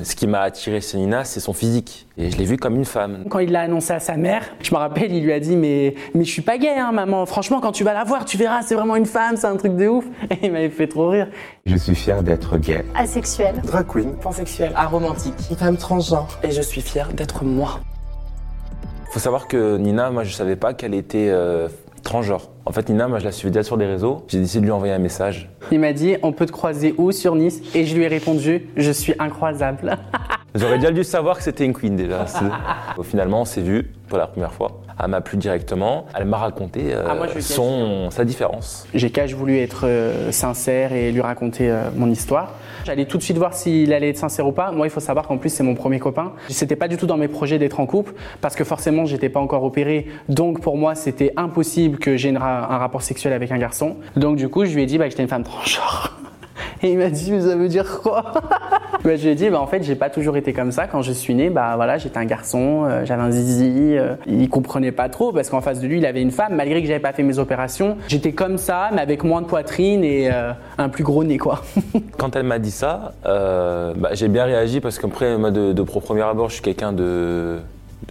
Ce qui m'a attiré chez Nina, c'est son physique. Et je l'ai vue comme une femme. Quand il l'a annoncé à sa mère, je me rappelle, il lui a dit Mais, mais je suis pas gay, hein, maman. Franchement, quand tu vas la voir, tu verras, c'est vraiment une femme, c'est un truc de ouf. Et il m'avait fait trop rire. Je suis fier d'être gay. Asexuel. Drag queen. Pansexuel. Aromantique. Femme transgenre. Et je suis fier d'être moi. Faut savoir que Nina, moi, je savais pas qu'elle était euh, transgenre. En fait, Nina, moi, je la suivais déjà sur les réseaux. J'ai décidé de lui envoyer un message. Il m'a dit On peut te croiser où sur Nice? Et je lui ai répondu Je suis incroisable. J'aurais déjà dû savoir que c'était une queen déjà. Finalement, on s'est vu pour la première fois. Elle m'a plu directement. Elle m'a raconté euh, Ah, moi, son, sa différence. J'ai cache voulu être euh, sincère et lui raconter euh, mon histoire. J'allais tout de suite voir s'il allait être sincère ou pas. Moi, il faut savoir qu'en plus, c'est mon premier copain. C'était pas du tout dans mes projets d'être en couple parce que forcément, j'étais pas encore opéré. Donc, pour moi, c'était impossible que j'ai ra- un rapport sexuel avec un garçon. Donc, du coup, je lui ai dit bah, que j'étais une femme transgenre. Et il m'a dit, mais ça veut dire quoi Bah, Je lui ai dit, bah, en fait, j'ai pas toujours été comme ça. Quand je suis né, bah, voilà, j'étais un garçon, euh, j'avais un zizi. euh, il comprenait pas trop parce qu'en face de lui, il avait une femme. Malgré que j'avais pas fait mes opérations, j'étais comme ça, mais avec moins de poitrine et euh, un plus gros nez, quoi. Quand elle m'a dit ça, euh, bah, j'ai bien réagi parce qu'après, moi, de, de pro premier abord, je suis quelqu'un de,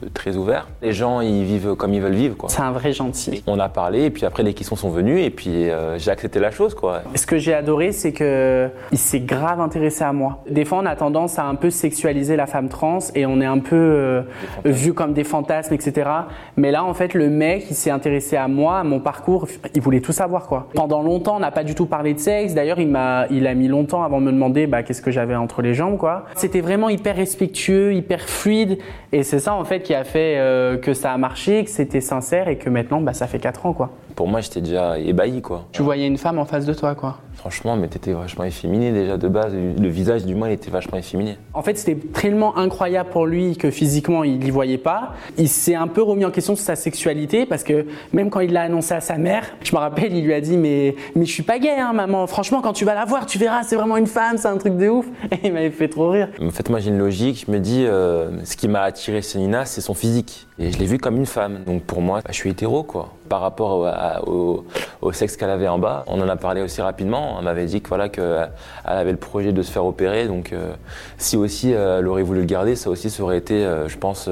de très ouvert. Les gens, ils vivent comme ils veulent vivre. Quoi. C'est un vrai gentil. On a parlé et puis après, les questions sont venues et puis euh, j'ai accepté la chose. Quoi. Ce que j'ai adoré, c'est que il s'est grave intéressé à moi. Des fois, on a tendance à un peu sexualiser la femme trans et on est un peu euh, vu comme des fantasmes, etc. Mais là, en fait, le mec, il s'est intéressé à moi, à mon parcours. Il voulait tout savoir, quoi. Pendant longtemps, on n'a pas du tout parlé de sexe. D'ailleurs, il m'a, il a mis longtemps avant de me demander, bah, qu'est-ce que j'avais entre les jambes, quoi. C'était vraiment hyper respectueux, hyper fluide. Et c'est ça, en fait, qui a fait euh, que ça a marché, que c'était sincère et que maintenant, bah, ça fait 4 ans, quoi. Pour moi, j'étais déjà ébahi. Quoi. Tu voyais une femme en face de toi, quoi. Franchement, mais t'étais vachement efféminé déjà de base. Le visage du moins, il était vachement efféminé. En fait, c'était tellement incroyable pour lui que physiquement, il n'y voyait pas. Il s'est un peu remis en question sur sa sexualité parce que même quand il l'a annoncé à sa mère, je me rappelle, il lui a dit mais mais je suis pas gay, hein, maman. Franchement, quand tu vas la voir, tu verras, c'est vraiment une femme, c'est un truc de ouf. Et il m'avait fait trop rire. En fait, moi, j'ai une logique. Je me dis, euh, ce qui m'a attiré chez Nina, c'est son physique. Et je l'ai vue comme une femme. Donc pour moi, je suis hétéro, quoi. Par rapport au, sexe qu'elle avait en bas, on en a parlé aussi rapidement. Elle m'avait dit que voilà qu'elle avait le projet de se faire opérer. Donc euh, si aussi euh, elle aurait voulu le garder, ça aussi, ça aurait été, euh, je pense,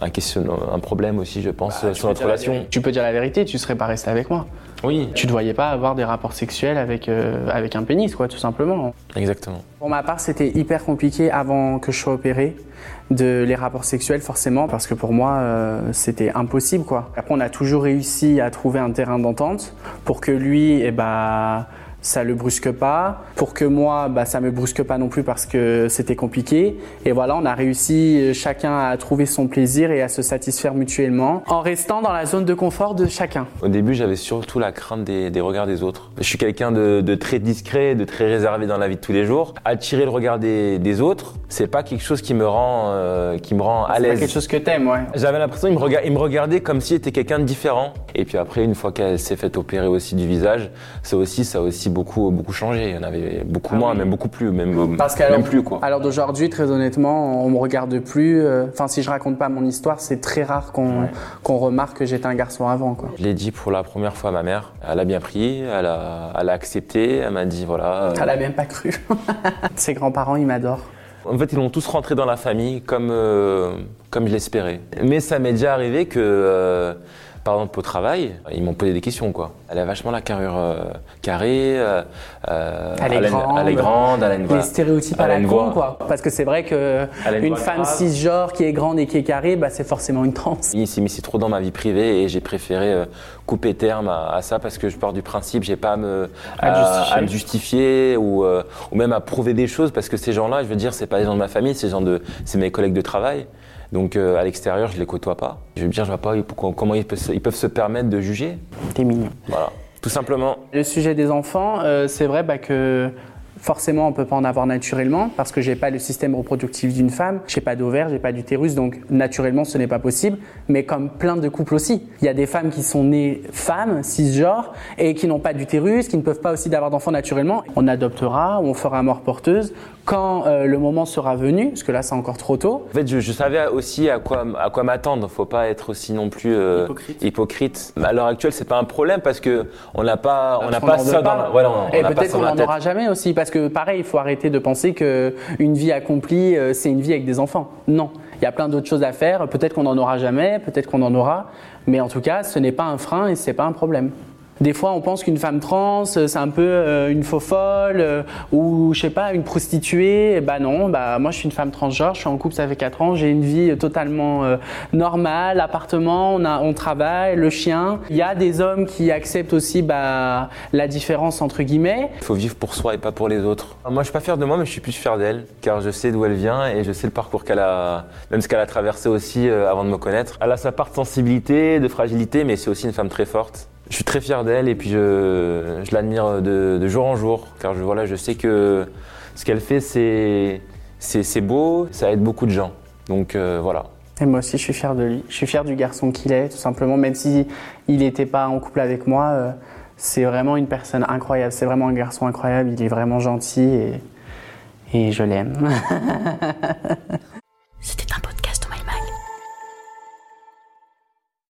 un, question, un problème aussi, je pense, Bah, sur notre relation. Tu peux dire la vérité, tu serais pas resté avec moi. Oui, Tu ne voyais pas avoir des rapports sexuels avec, euh, avec un pénis, quoi, tout simplement. exactement. Pour ma part, c'était hyper compliqué avant que je sois opéré de les rapports sexuels forcément parce que pour moi euh, c'était impossible quoi. Après on a toujours réussi à trouver un terrain d'entente pour que lui eh ben ça le brusque pas, pour que moi bah ça me brusque pas non plus parce que c'était compliqué et voilà, on a réussi euh, chacun à trouver son plaisir et à se satisfaire mutuellement en restant dans la zone de confort de chacun. Au début, j'avais surtout la crainte des, des regards des autres. Je suis quelqu'un de, de très discret, de très réservé dans la vie de tous les jours. Attirer le regard des, des autres, c'est pas quelque chose qui me rend, euh, qui me rend à C'est l'aise. quelque chose que t'aimes, ouais. J'avais l'impression qu'il me, rega- il me regardait comme s'il était quelqu'un de différent. Et puis après, une fois qu'elle s'est fait opérer aussi du visage, ça aussi, ça a aussi beaucoup, beaucoup changé. Il y en avait beaucoup Ah moins, oui. même beaucoup plus, même, Parce même plus quoi. L'heure d'aujourd'hui, très honnêtement, on me regarde plus. euh, Enfin, si je raconte pas mon histoire, c'est très rare qu'on qu'on remarque que j'étais un garçon avant. Quoi. Je l'ai dit pour la première fois à ma mère. Elle a bien pris, elle a, elle a accepté. Elle m'a dit voilà. euh, Elle a même pas cru. Ses grands-parents, ils m'adorent. En fait, ils l'ont tous rentré dans la famille comme, euh, comme je l'espérais. Mais ça m'est déjà arrivé que, euh, par exemple, au travail, ils m'ont posé des questions. Quoi. Elle a vachement la carrure euh, carrée, euh, euh, Elle est grande. elle est grande, elle a une voix. Les stéréotypes à la con, quoi. Parce que c'est vrai que une femme cisgenre qui est grande et qui est carrée, bah, c'est forcément une trans. Il s'est mis trop dans ma vie privée et j'ai préféré euh, couper terme à, à ça parce que je pars du principe, j'ai pas à me, À justifier. à me justifier ou, ou même à prouver des choses parce que ces gens-là, je veux dire, c'est pas des gens de ma famille, c'est gens de, c'est mes collègues de travail. Donc euh, à l'extérieur, je les côtoie pas. Je veux dire, je vois pas pourquoi- comment ils peuvent, se, ils peuvent se permettre de juger. T'es mignon. Voilà, tout simplement. Le sujet des enfants, euh, c'est vrai bah, que forcément on peut pas en avoir naturellement parce que j'ai pas le système reproductif d'une femme, j'ai pas d'ovaire, j'ai pas d'utérus, donc naturellement ce n'est pas possible. Mais comme plein de couples aussi, il y a des femmes qui sont nées femmes, cisgenres, et qui n'ont pas d'utérus, qui ne peuvent pas aussi d'avoir d'enfants naturellement. On adoptera, on fera mort porteuse quand euh, le moment sera venu, parce que là c'est encore trop tôt. En fait, je, je savais aussi à quoi, à quoi m'attendre. Faut pas être aussi non plus euh, Hypocrite. hypocrite. À l'heure actuelle, c'est pas un problème parce que on n'a pas, on n'a pas ça dans, la- voilà, on- on Et peut-être qu'on n'en aura jamais aussi, parce Parce que pareil, il faut arrêter de penser que une vie accomplie, euh, c'est une vie avec des enfants. Non, il y a plein d'autres choses à faire. Peut-être qu'on n'en aura jamais, peut-être qu'on en aura, mais en tout cas, ce n'est pas un frein et ce n'est pas un problème. Des fois, on pense qu'une femme trans, euh, c'est un peu euh, une faux folle euh, ou je sais pas, une prostituée. Bah non, bah moi je suis une femme transgenre, je suis en couple ça fait 4 ans, j'ai une vie totalement normale, appartement, on, a, on travaille, le chien. Il y a des hommes qui acceptent aussi bah, la différence entre guillemets. Il faut vivre pour soi et pas pour les autres. Moi, je suis pas fier de moi, mais je suis plus fier d'elle, car je sais d'où elle vient et je sais le parcours qu'elle a, même ce qu'elle a traversé aussi avant de me connaître. Elle a sa part de sensibilité, de fragilité, mais c'est aussi une femme très forte. Je suis très fier d'elle et puis je, l'admire de, jour en jour car je, voilà, je sais que ce qu'elle fait c'est, beau, ça aide beaucoup de gens. Donc euh, voilà. Et moi aussi je suis fier de lui. Je suis fier du garçon qu'il est tout simplement même si il n'était pas en couple avec moi. Euh, c'est vraiment une personne incroyable. C'est vraiment un garçon incroyable. Il est vraiment gentil et je l'aime.